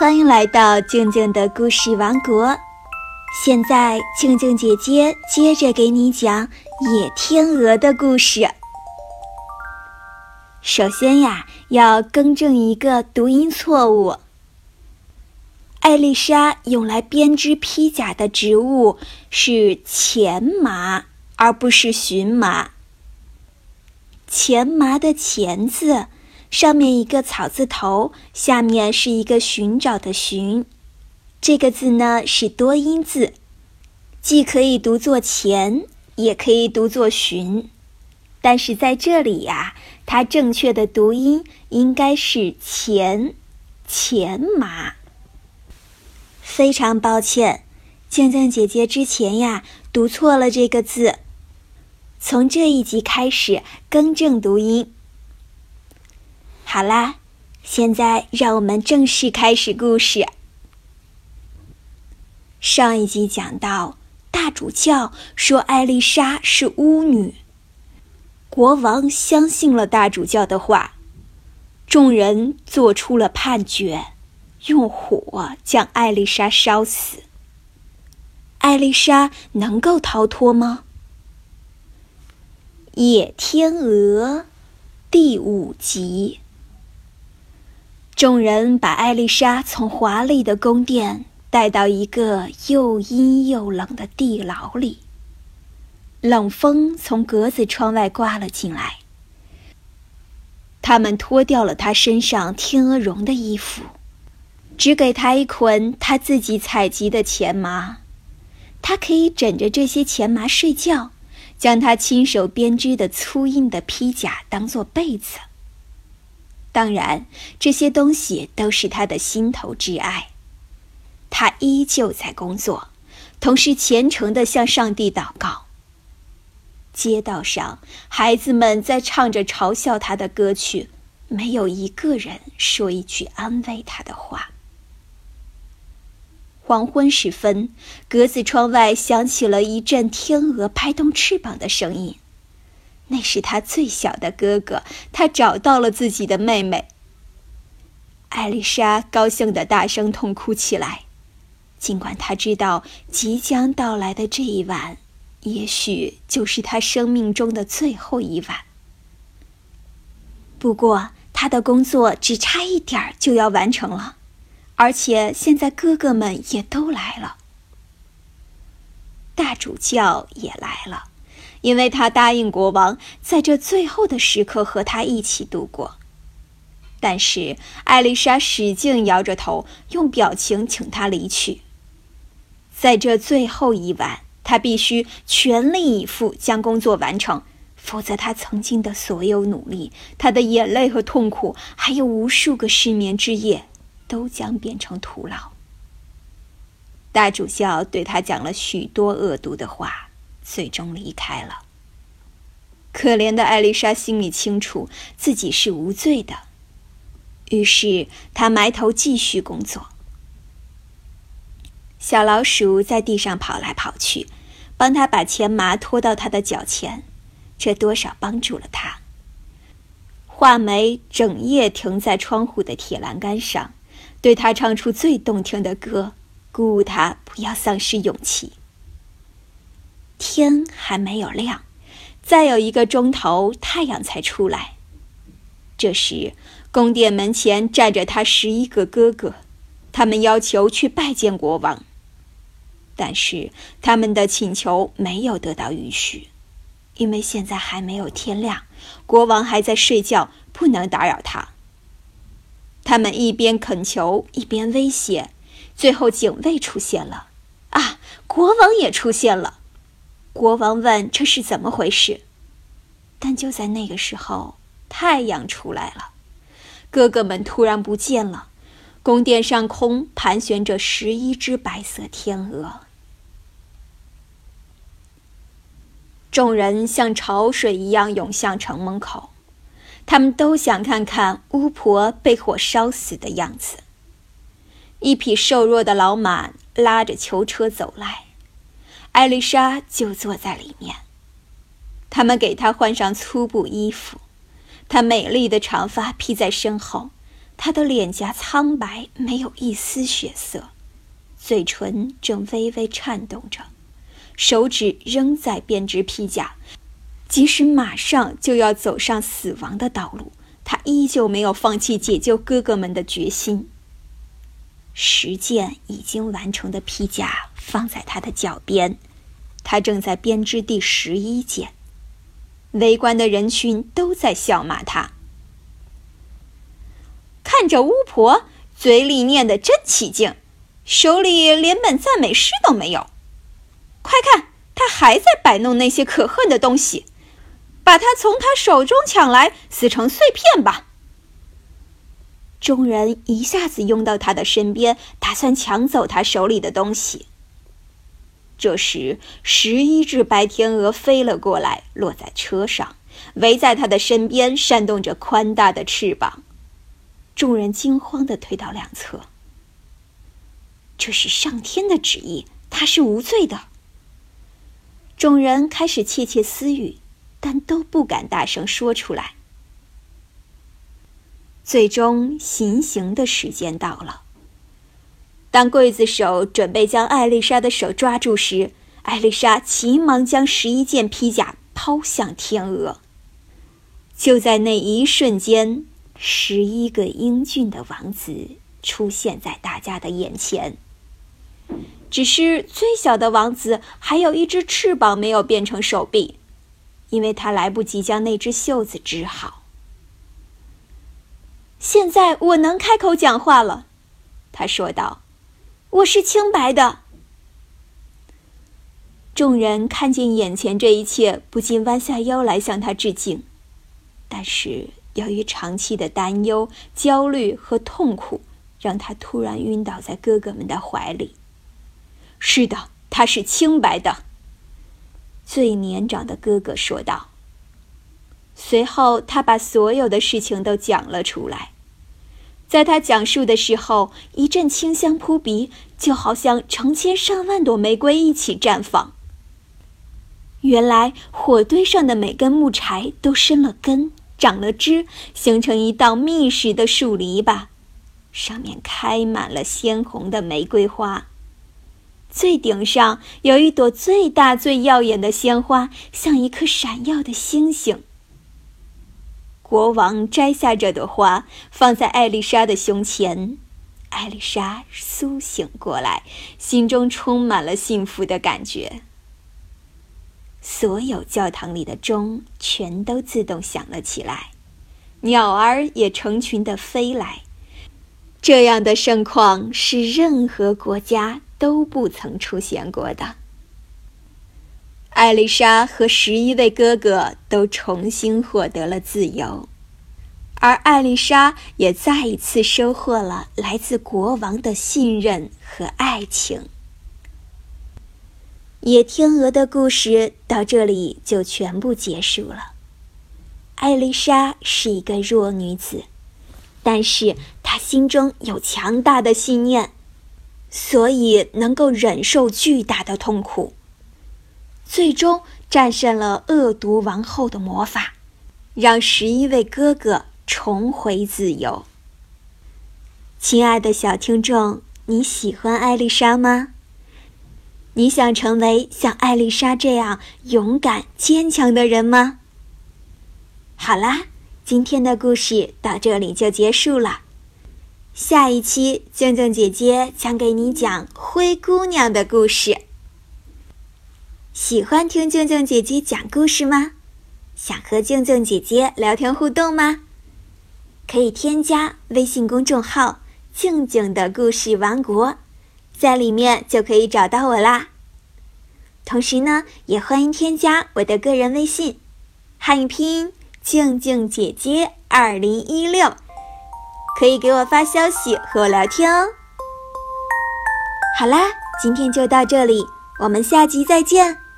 欢迎来到静静的故事王国。现在，静静姐姐接着给你讲野天鹅的故事。首先呀，要更正一个读音错误。艾丽莎用来编织披甲的植物是前麻，而不是荨麻。前麻的“前”字。上面一个草字头，下面是一个寻找的“寻”，这个字呢是多音字，既可以读作“钱”，也可以读作“寻”，但是在这里呀，它正确的读音应该是“钱”，钱麻。非常抱歉，静静姐姐之前呀读错了这个字，从这一集开始更正读音。好啦，现在让我们正式开始故事。上一集讲到，大主教说艾丽莎是巫女，国王相信了大主教的话，众人做出了判决，用火将艾丽莎烧死。艾丽莎能够逃脱吗？野天鹅，第五集。众人把艾丽莎从华丽的宫殿带到一个又阴又冷的地牢里。冷风从格子窗外刮了进来。他们脱掉了她身上天鹅绒的衣服，只给她一捆她自己采集的钱麻。她可以枕着这些钱麻睡觉，将她亲手编织的粗硬的披甲当做被子。当然，这些东西都是他的心头挚爱。他依旧在工作，同时虔诚地向上帝祷告。街道上，孩子们在唱着嘲笑他的歌曲，没有一个人说一句安慰他的话。黄昏时分，格子窗外响起了一阵天鹅拍动翅膀的声音。那是他最小的哥哥，他找到了自己的妹妹。艾丽莎高兴的大声痛哭起来，尽管她知道即将到来的这一晚，也许就是她生命中的最后一晚。不过，她的工作只差一点儿就要完成了，而且现在哥哥们也都来了，大主教也来了。因为他答应国王在这最后的时刻和他一起度过，但是艾丽莎使劲摇着头，用表情请他离去。在这最后一晚，他必须全力以赴将工作完成，否则他曾经的所有努力、他的眼泪和痛苦，还有无数个失眠之夜，都将变成徒劳。大主教对他讲了许多恶毒的话。最终离开了。可怜的艾丽莎心里清楚自己是无罪的，于是她埋头继续工作。小老鼠在地上跑来跑去，帮她把钱麻拖到她的脚前，这多少帮助了她。画眉整夜停在窗户的铁栏杆上，对她唱出最动听的歌，鼓舞她不要丧失勇气。天还没有亮，再有一个钟头，太阳才出来。这时，宫殿门前站着他十一个哥哥，他们要求去拜见国王。但是，他们的请求没有得到允许，因为现在还没有天亮，国王还在睡觉，不能打扰他。他们一边恳求，一边威胁，最后警卫出现了。啊，国王也出现了。国王问：“这是怎么回事？”但就在那个时候，太阳出来了，哥哥们突然不见了，宫殿上空盘旋着十一只白色天鹅。众人像潮水一样涌向城门口，他们都想看看巫婆被火烧死的样子。一匹瘦弱的老马拉着囚车走来。艾丽莎就坐在里面。他们给她换上粗布衣服，她美丽的长发披在身后，她的脸颊苍白，没有一丝血色，嘴唇正微微颤动着，手指仍在编织披甲。即使马上就要走上死亡的道路，他依旧没有放弃解救哥哥们的决心。十件已经完成的披甲放在他的脚边，他正在编织第十一件。围观的人群都在笑骂他。看着巫婆，嘴里念得真起劲，手里连本赞美诗都没有。快看，他还在摆弄那些可恨的东西，把它从他手中抢来，撕成碎片吧！众人一下子拥到他的身边，打算抢走他手里的东西。这时，十一只白天鹅飞了过来，落在车上，围在他的身边，扇动着宽大的翅膀。众人惊慌地退到两侧。这是上天的旨意，他是无罪的。众人开始窃窃私语，但都不敢大声说出来。最终，行刑的时间到了。当刽子手准备将艾丽莎的手抓住时，艾丽莎急忙将十一件披甲抛向天鹅。就在那一瞬间，十一个英俊的王子出现在大家的眼前。只是最小的王子还有一只翅膀没有变成手臂，因为他来不及将那只袖子织好。现在我能开口讲话了，他说道：“我是清白的。”众人看见眼前这一切，不禁弯下腰来向他致敬。但是由于长期的担忧、焦虑和痛苦，让他突然晕倒在哥哥们的怀里。是的，他是清白的。”最年长的哥哥说道。随后，他把所有的事情都讲了出来。在他讲述的时候，一阵清香扑鼻，就好像成千上万朵玫瑰一起绽放。原来，火堆上的每根木柴都生了根，长了枝，形成一道密实的树篱笆，上面开满了鲜红的玫瑰花。最顶上有一朵最大、最耀眼的鲜花，像一颗闪耀的星星。国王摘下这朵花，放在艾丽莎的胸前。艾丽莎苏醒过来，心中充满了幸福的感觉。所有教堂里的钟全都自动响了起来，鸟儿也成群的飞来。这样的盛况是任何国家都不曾出现过的。艾丽莎和十一位哥哥都重新获得了自由，而艾丽莎也再一次收获了来自国王的信任和爱情。野天鹅的故事到这里就全部结束了。艾丽莎是一个弱女子，但是她心中有强大的信念，所以能够忍受巨大的痛苦。最终战胜了恶毒王后的魔法，让十一位哥哥重回自由。亲爱的小听众，你喜欢艾丽莎吗？你想成为像艾丽莎这样勇敢坚强的人吗？好啦，今天的故事到这里就结束了。下一期，静静姐姐将给你讲灰姑娘的故事。喜欢听静静姐姐讲故事吗？想和静静姐姐聊天互动吗？可以添加微信公众号“静静的故事王国”，在里面就可以找到我啦。同时呢，也欢迎添加我的个人微信，汉语拼音“静静姐姐二零一六”，可以给我发消息和我聊天哦。好啦，今天就到这里。我们下集再见。